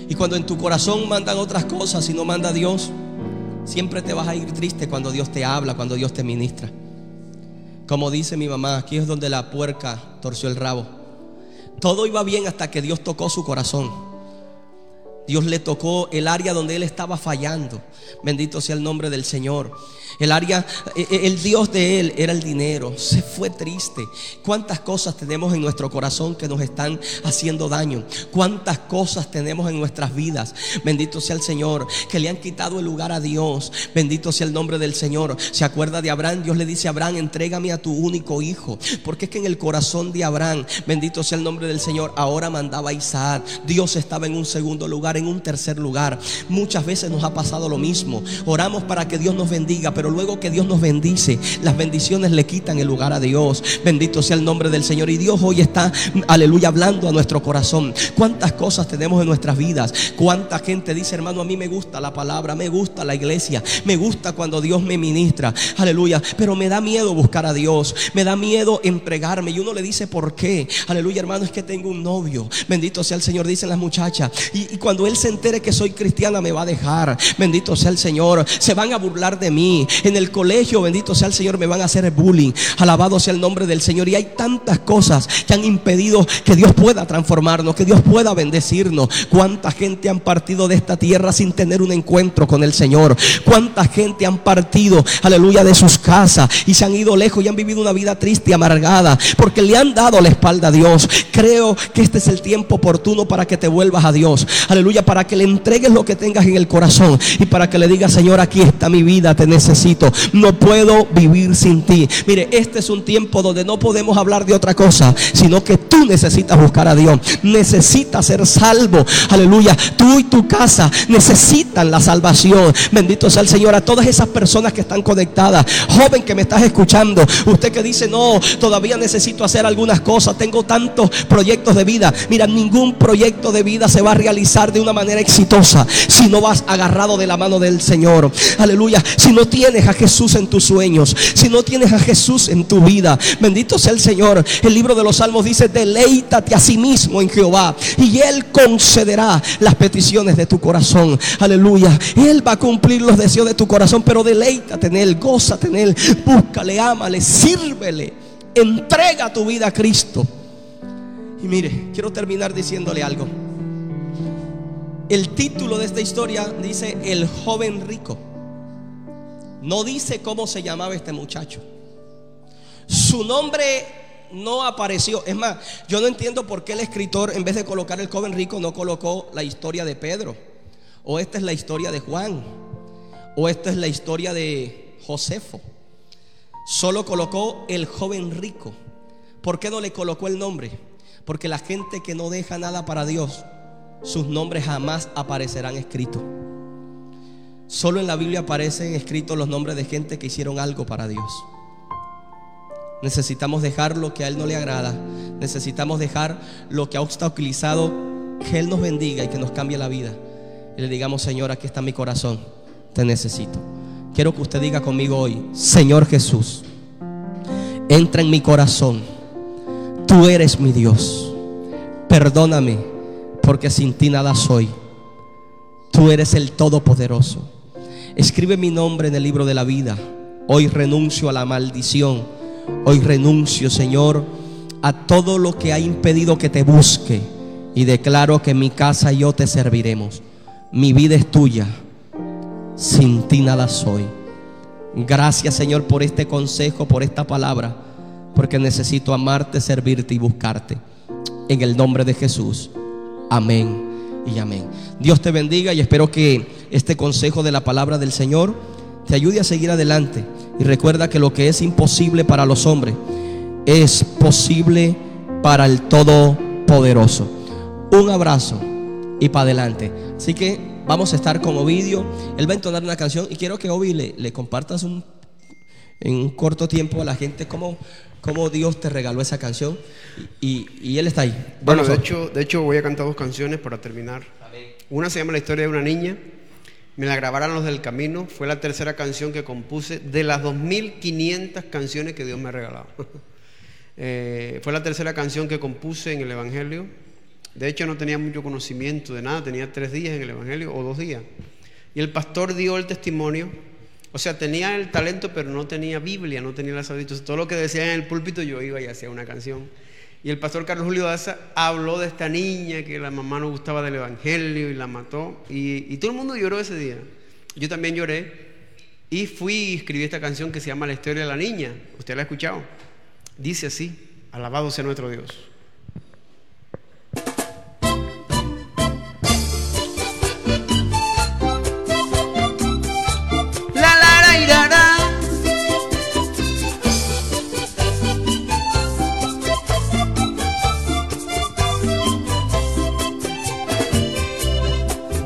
Y cuando en tu corazón mandan otras cosas y no manda Dios, siempre te vas a ir triste cuando Dios te habla, cuando Dios te ministra. Como dice mi mamá, aquí es donde la puerca torció el rabo. Todo iba bien hasta que Dios tocó su corazón. Dios le tocó el área donde él estaba fallando. Bendito sea el nombre del Señor. El área, e, e, el Dios de él era el dinero. Se fue triste. ¿Cuántas cosas tenemos en nuestro corazón que nos están haciendo daño? ¿Cuántas cosas tenemos en nuestras vidas? Bendito sea el Señor, que le han quitado el lugar a Dios. Bendito sea el nombre del Señor. Se acuerda de Abraham. Dios le dice a Abraham, entrégame a tu único hijo. Porque es que en el corazón de Abraham, bendito sea el nombre del Señor, ahora mandaba Isaac. Dios estaba en un segundo lugar, en un tercer lugar. Muchas veces nos ha pasado lo mismo. Oramos para que Dios nos bendiga, pero luego que Dios nos bendice, las bendiciones le quitan el lugar a Dios. Bendito sea el nombre del Señor. Y Dios hoy está, aleluya, hablando a nuestro corazón. ¿Cuántas cosas tenemos en nuestras vidas? ¿Cuánta gente dice, hermano, a mí me gusta la palabra, me gusta la iglesia, me gusta cuando Dios me ministra? Aleluya. Pero me da miedo buscar a Dios, me da miedo empregarme. Y uno le dice, ¿por qué? Aleluya, hermano, es que tengo un novio. Bendito sea el Señor, dicen las muchachas. Y, y cuando Él se entere que soy cristiana, me va a dejar. Bendito sea el Señor. Se van a burlar de mí. En el colegio, bendito sea el Señor, me van a hacer bullying. Alabado sea el nombre del Señor. Y hay tantas cosas que han impedido que Dios pueda transformarnos, que Dios pueda bendecirnos. Cuánta gente han partido de esta tierra sin tener un encuentro con el Señor. Cuánta gente han partido, aleluya, de sus casas y se han ido lejos y han vivido una vida triste y amargada porque le han dado la espalda a Dios. Creo que este es el tiempo oportuno para que te vuelvas a Dios. Aleluya, para que le entregues lo que tengas en el corazón y para que le digas, Señor, aquí está mi vida, te necesito. No puedo vivir sin ti. Mire, este es un tiempo donde no podemos hablar de otra cosa, sino que tú necesitas buscar a Dios. Necesitas ser salvo. Aleluya. Tú y tu casa necesitan la salvación. Bendito sea el Señor. A todas esas personas que están conectadas. Joven que me estás escuchando. Usted que dice, no, todavía necesito hacer algunas cosas. Tengo tantos proyectos de vida. Mira, ningún proyecto de vida se va a realizar de una manera exitosa si no vas agarrado de la mano del Señor. Aleluya. Si no tienes a Jesús en tus sueños, si no tienes a Jesús en tu vida. Bendito sea el Señor. El libro de los Salmos dice, deleítate a sí mismo en Jehová y Él concederá las peticiones de tu corazón. Aleluya. Él va a cumplir los deseos de tu corazón, pero deleítate en Él, gózate en Él, búscale, ámale, sírvele, entrega tu vida a Cristo. Y mire, quiero terminar diciéndole algo. El título de esta historia dice El joven rico. No dice cómo se llamaba este muchacho. Su nombre no apareció. Es más, yo no entiendo por qué el escritor, en vez de colocar el joven rico, no colocó la historia de Pedro. O esta es la historia de Juan. O esta es la historia de Josefo. Solo colocó el joven rico. ¿Por qué no le colocó el nombre? Porque la gente que no deja nada para Dios, sus nombres jamás aparecerán escritos. Solo en la Biblia aparecen escritos los nombres de gente que hicieron algo para Dios. Necesitamos dejar lo que a Él no le agrada. Necesitamos dejar lo que ha obstaculizado que Él nos bendiga y que nos cambie la vida. Y le digamos, Señor, aquí está mi corazón. Te necesito. Quiero que usted diga conmigo hoy, Señor Jesús, entra en mi corazón Tú eres mi Dios. Perdóname porque sin ti nada soy. Tú eres el Todopoderoso. Escribe mi nombre en el libro de la vida. Hoy renuncio a la maldición. Hoy renuncio, Señor, a todo lo que ha impedido que te busque. Y declaro que mi casa y yo te serviremos. Mi vida es tuya. Sin ti nada soy. Gracias, Señor, por este consejo, por esta palabra porque necesito amarte, servirte y buscarte. En el nombre de Jesús. Amén y amén. Dios te bendiga y espero que este consejo de la palabra del Señor te ayude a seguir adelante. Y recuerda que lo que es imposible para los hombres es posible para el Todopoderoso. Un abrazo y para adelante. Así que vamos a estar con Ovidio. Él va a entonar una canción y quiero que Ovi le, le compartas un, en un corto tiempo a la gente cómo, cómo Dios te regaló esa canción y, Él está ahí. bueno, de hecho, de hecho voy a cantar dos canciones para terminar. Una se llama La historia de una niña. Me la grabaron los del camino. Fue la tercera canción que compuse de las 2.500 canciones que Dios me ha regalado. Eh, fue la tercera canción que compuse en el Evangelio. De hecho, no tenía mucho conocimiento de nada. Tenía tres días en el Evangelio o dos días. Y el pastor dio el testimonio o sea, tenía el talento, pero no tenía Biblia, no tenía las sabiduría. Todo lo que decía en el púlpito yo iba y hacía una canción. Y el pastor Carlos Julio Daza habló de esta niña que la mamá no gustaba del Evangelio y la mató. Y, todo el mundo lloró ese día. Yo también lloré. Y fui y escribí esta canción que se llama La historia de la niña. ¿Usted la ha escuchado? Dice así, alabado sea nuestro Dios.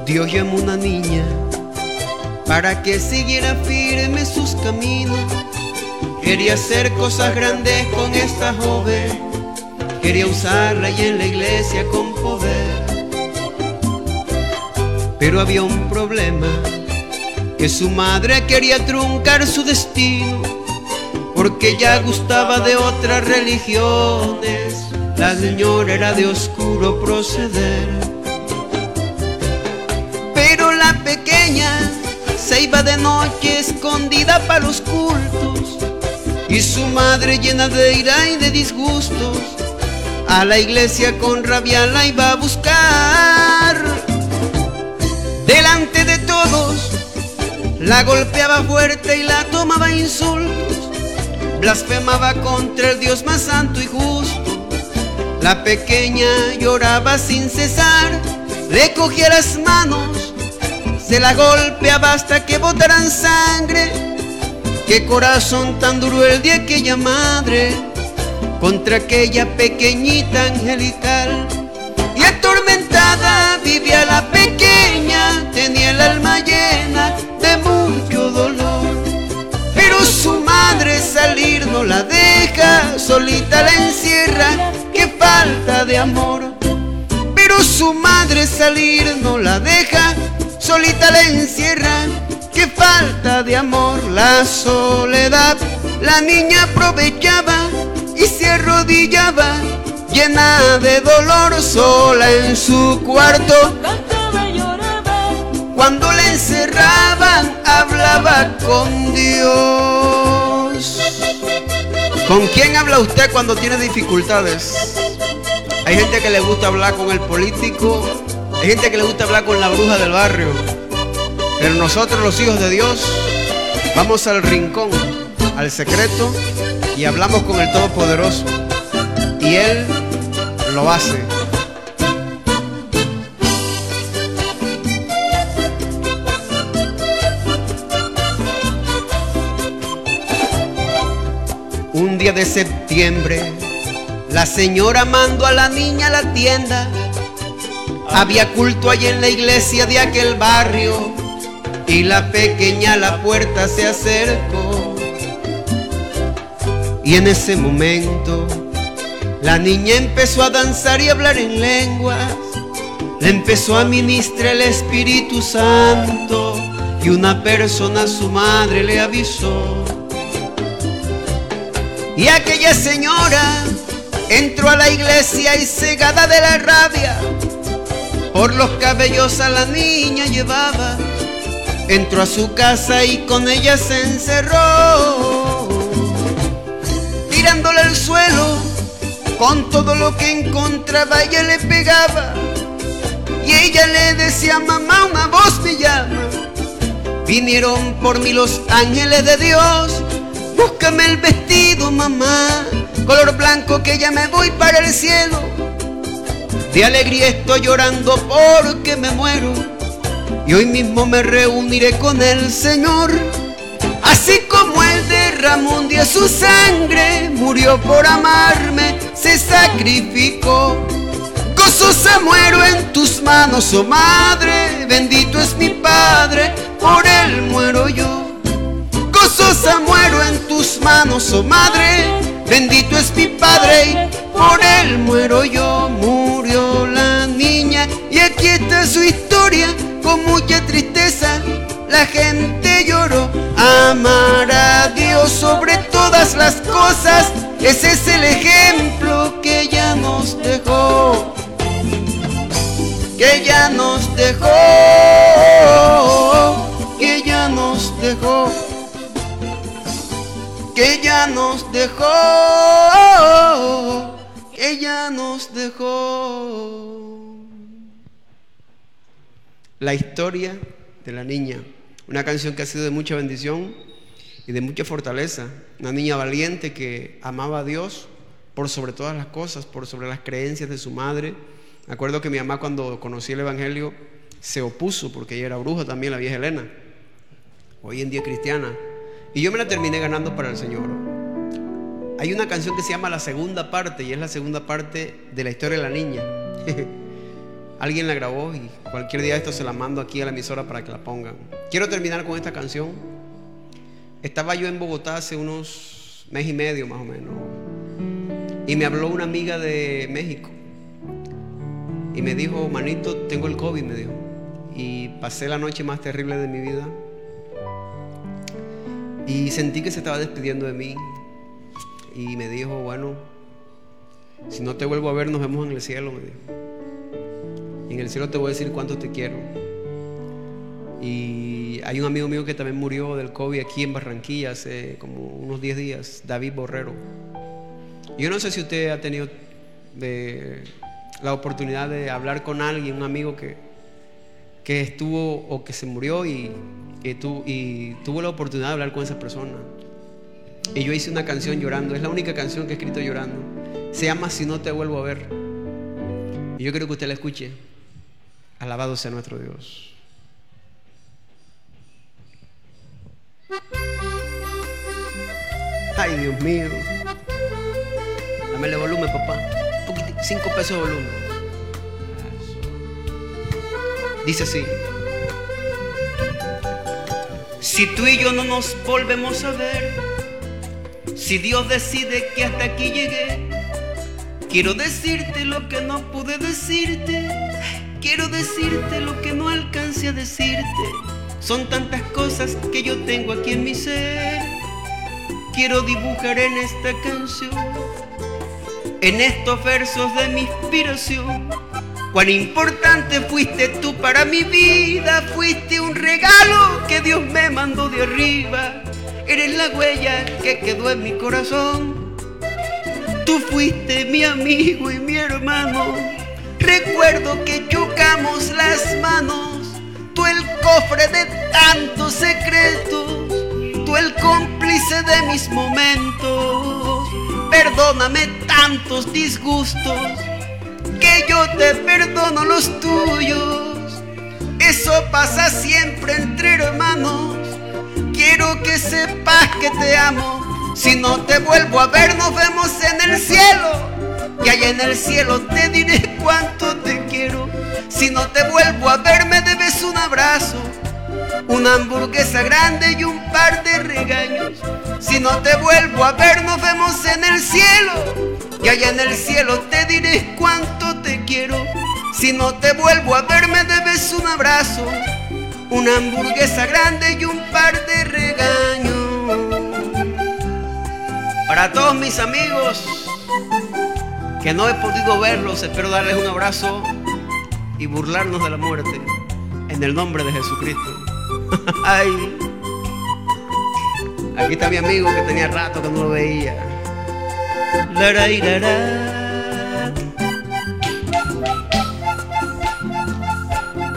Dios llamó una niña para que siguiera firme sus caminos. Quería hacer cosas grandes con esta joven, quería usarla y en la iglesia con poder. Pero había un problema, que su madre quería truncar su destino, porque ya gustaba de otras religiones, la señora era de oscuro proceder se iba de noche escondida para los cultos y su madre llena de ira y de disgustos a la iglesia con rabia la iba a buscar. Delante de todos la golpeaba fuerte y la tomaba insultos, blasfemaba contra el Dios más santo y justo. La pequeña lloraba sin cesar, le cogía las manos se la golpeaba hasta que botaran sangre. Qué corazón tan duro el de aquella madre contra aquella pequeñita angelical. Y atormentada vivía la pequeña, tenía el alma llena de mucho dolor. Pero su madre salir no la deja, solita la encierra, qué falta de amor. Pero su madre salir no la deja, solita la encierra. Qué falta de amor, la soledad. La niña aprovechaba y se arrodillaba, llena de dolor, sola en su cuarto. Cuando la encerraban, hablaba con Dios. ¿Con quién habla usted cuando tiene dificultades? Hay gente que le gusta hablar con el político, hay gente que le gusta hablar con la bruja del barrio. Pero nosotros los hijos de Dios vamos al rincón, al secreto y hablamos con el Todopoderoso. Y Él lo hace. Un día de septiembre, la señora mandó a la niña a la tienda. Había culto allí en la iglesia de aquel barrio y la pequeña a la puerta se acercó. Y en ese momento la niña empezó a danzar y hablar en lenguas. Le empezó a ministrar el Espíritu Santo y una persona, su madre, le avisó. Y aquella señora entró a la iglesia y cegada de la rabia, por los cabellos a la niña llevaba. Entró a su casa y con ella se encerró, tirándole al suelo con todo lo que encontraba. Ella le pegaba y ella le decía, mamá, una voz me llama. Vinieron por mí los ángeles de Dios Búscame el vestido, mamá, color blanco que ya me voy para el cielo. De alegría estoy llorando porque me muero. Y hoy mismo me reuniré con el Señor. Así como Él derramó un día su sangre, murió por amarme, se sacrificó. Gozosa muero en tus manos, oh Madre, bendito es mi Padre, por Él muero yo gozosa muero en tus manos, oh madre, bendito es mi padre, por él muero yo, con mucha tristeza, la gente lloró, amar a Dios sobre todas las cosas, ese es el ejemplo que ya nos dejó, que ya nos dejó, que ya nos dejó. Que ya nos dejó, que ya nos dejó. La historia de la niña, una canción que ha sido de mucha bendición y de mucha fortaleza. Una niña valiente que amaba a Dios por sobre todas las cosas, por sobre las creencias de su madre. Me acuerdo que mi mamá cuando conocí el Evangelio se opuso porque ella era bruja también, la vieja Elena. Hoy en día cristiana. Y yo me la terminé ganando para el Señor. Hay una canción que se llama La Segunda Parte y es la segunda parte de la historia de la niña. Alguien la grabó y cualquier día esto se la mando aquí a la emisora para que la pongan. Quiero terminar con esta canción. Estaba yo en Bogotá hace unos mes y medio más o menos. Y me habló una amiga de México. Y me dijo, manito, tengo el COVID, me dijo. Y pasé la noche más terrible de mi vida. Y sentí que se estaba despidiendo de mí. Y me dijo, bueno, si no te vuelvo a ver, nos vemos en el cielo, me dijo. Y en el cielo te voy a decir cuánto te quiero. Y hay un amigo mío que también murió del COVID aquí en Barranquilla hace como unos 10 días, David Borrero. Yo no sé si usted ha tenido la oportunidad de hablar con alguien, un amigo que, estuvo o que se murió y y, tu, y tuvo la oportunidad de hablar con esa persona. Y yo hice una canción llorando, es la única canción que he escrito llorando. Se llama Si no te vuelvo a ver. Y yo quiero que usted la escuche. Alabado sea nuestro Dios. Ay, Dios mío. Dame el volumen, papá. Cinco pesos de volumen. Dice así. Si tú y yo no nos volvemos a ver, si Dios decide que hasta aquí llegué, quiero decirte lo que no pude decirte. Quiero decirte lo que no alcance a decirte. Son tantas cosas que yo tengo aquí en mi ser. Quiero dibujar en esta canción, en estos versos de mi inspiración. Cuán importante fuiste tú para mi vida, fuiste un regalo que Dios me mandó de arriba. Eres la huella que quedó en mi corazón. Tú fuiste mi amigo y mi hermano Recuerdo que chocamos las manos, tú el cofre de tantos secretos, tú el cómplice de mis momentos. Perdóname tantos disgustos, que yo te perdono los tuyos. Eso pasa siempre entre hermanos. Quiero que sepas que te amo. Si no te vuelvo a ver, nos vemos en el cielo. Y allá en el cielo te diré cuánto te quiero. Si no te vuelvo a ver, me debes un abrazo, una hamburguesa grande y un par de regaños. Si no te vuelvo a ver, nos vemos en el cielo. Y allá en el cielo te diré cuánto te quiero. Si no te vuelvo a ver, me debes un abrazo, una hamburguesa grande y un par de regaños. Para todos mis amigos que no he podido verlos, espero darles un abrazo y burlarnos de la muerte en el nombre de Jesucristo. Ay, aquí está mi amigo que tenía rato que no lo veía.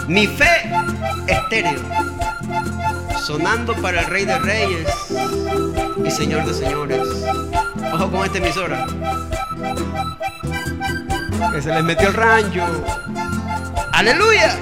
Mi fe estéreo, sonando para el Rey de Reyes y Señor de Señores. Ojo con esta emisora que se les metió el rancho. ¡Aleluya!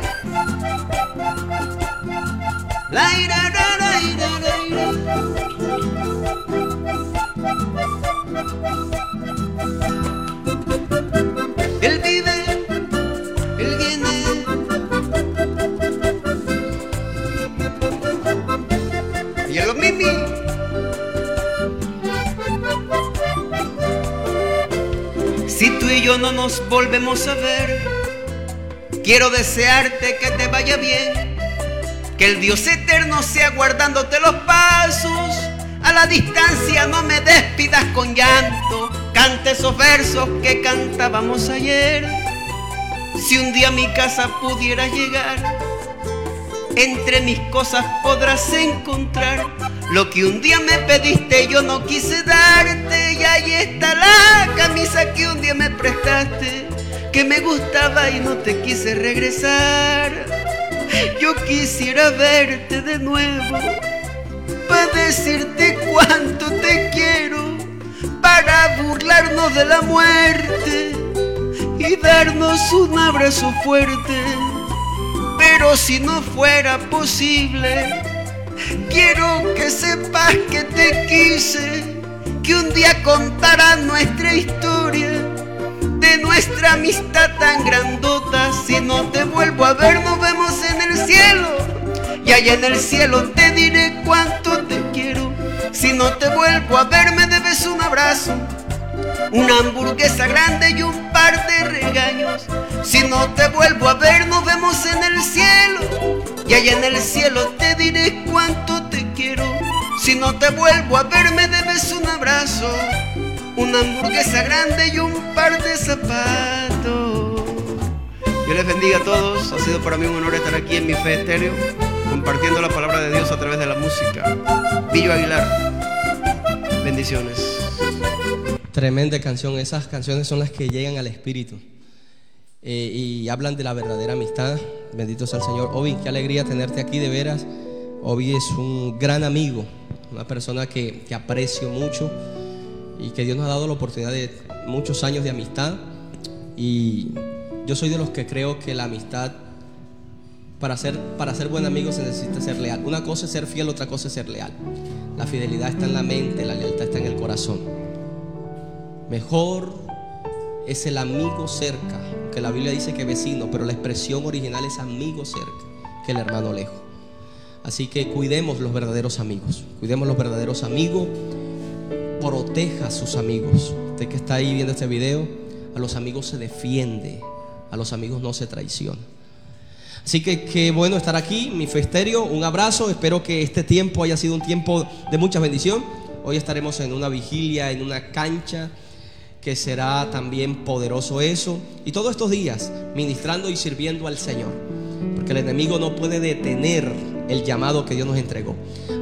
No nos volvemos a ver, quiero desearte que te vaya bien, que el Dios eterno sea guardándote los pasos. A la distancia no me despidas con llanto, cante esos versos que cantábamos ayer. Si un día mi casa pudieras llegar, entre mis cosas podrás encontrar lo que un día me pediste yo no quise darte y ahí está la camisa que un día me prestaste que me gustaba y no te quise regresar. Yo quisiera verte de nuevo para decirte cuánto te quiero, para burlarnos de la muerte y darnos un abrazo fuerte. Pero si no fuera posible, Quiero que sepas que te quise, que un día contarás nuestra historia de nuestra amistad tan grandota. Si no te vuelvo a ver, nos vemos en el cielo. Y allá en el cielo te diré cuánto te quiero. Si no te vuelvo a ver, me debes un abrazo, una hamburguesa grande y un par de regaños. Si no te vuelvo a ver, nos vemos en el cielo. Y allá en el cielo te diré cuánto te quiero. Si no te vuelvo a ver, me debes un abrazo, una hamburguesa grande y un par de zapatos. Dios les bendiga a todos. Ha sido para mí un honor estar aquí en mi fe estéreo, compartiendo la palabra de Dios a través de la música. Villo Aguilar. Bendiciones. Tremenda canción. Esas canciones son las que llegan al espíritu. Eh, y hablan de la verdadera amistad. Bendito sea el Señor. Obi, qué alegría tenerte aquí de veras. Obi es un gran amigo, una persona que, que aprecio mucho y que Dios nos ha dado la oportunidad de muchos años de amistad. Y yo soy de los que creo que la amistad, para ser, para ser buen amigo se necesita ser leal. Una cosa es ser fiel, otra cosa es ser leal. La fidelidad está en la mente, la lealtad está en el corazón. Mejor es el amigo cerca que la Biblia dice que vecino, pero la expresión original es amigo cerca que el hermano lejos. Así que cuidemos los verdaderos amigos, cuidemos los verdaderos amigos, proteja a sus amigos. Usted que está ahí viendo este video, a los amigos se defiende, a los amigos no se traiciona. Así que qué bueno estar aquí, mi festerio, un abrazo, espero que este tiempo haya sido un tiempo de mucha bendición. Hoy estaremos en una vigilia, en una cancha, que será también poderoso eso. Y todos estos días ministrando y sirviendo al Señor, porque el enemigo no puede detener el llamado que Dios nos entregó.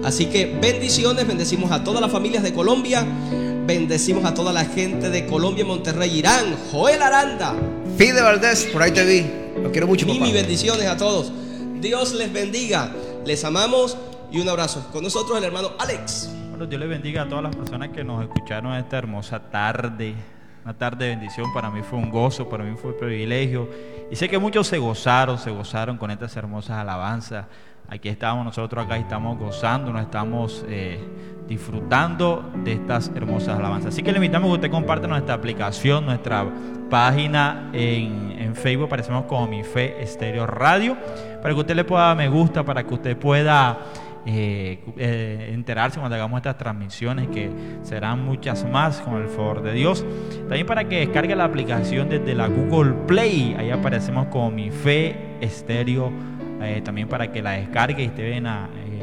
Así que bendiciones, bendecimos a todas las familias de Colombia, bendecimos a toda la gente de Colombia, Monterrey, Irán, Joel Aranda. Fide Valdés, por ahí te vi. Lo quiero mucho, Mimi, bendiciones a todos. Dios les bendiga. Les amamos y un abrazo. Con nosotros el hermano Alex. Bueno, Dios les bendiga a todas las personas que nos escucharon esta hermosa tarde. Una tarde de bendición. Para mí fue un gozo, para mí fue un privilegio. Y sé que muchos se gozaron, se gozaron con estas hermosas alabanzas. Aquí estamos nosotros, acá estamos gozando, nos estamos eh, disfrutando de estas hermosas alabanzas. Así que le invitamos a que usted comparte nuestra aplicación, nuestra página en, en Facebook, aparecemos como Mi Fe Estéreo Radio, para que usted le pueda dar me gusta, para que usted pueda eh, eh, enterarse cuando hagamos estas transmisiones, que serán muchas más con el favor de Dios. También para que descargue la aplicación desde la Google Play, ahí aparecemos como Mi Fe Estéreo eh, también para que la descargue y esté en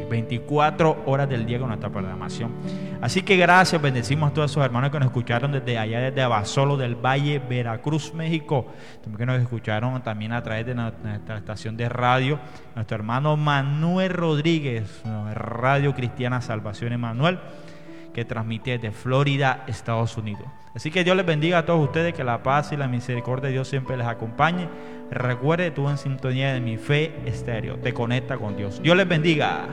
a 24 horas del día con nuestra programación. Así que gracias, bendecimos a todos esos hermanos que nos escucharon desde allá, desde Abasolo del Valle, Veracruz, México. También que nos escucharon también a través de nuestra estación de radio, nuestro hermano Manuel Rodríguez, Radio Cristiana Salvación Emanuel, que transmite desde Florida, Estados Unidos. Así que Dios les bendiga a todos ustedes, que la paz y la misericordia de Dios siempre les acompañe. Recuerde, tú en sintonía de mi fe estéreo, te conecta con Dios. Dios les bendiga.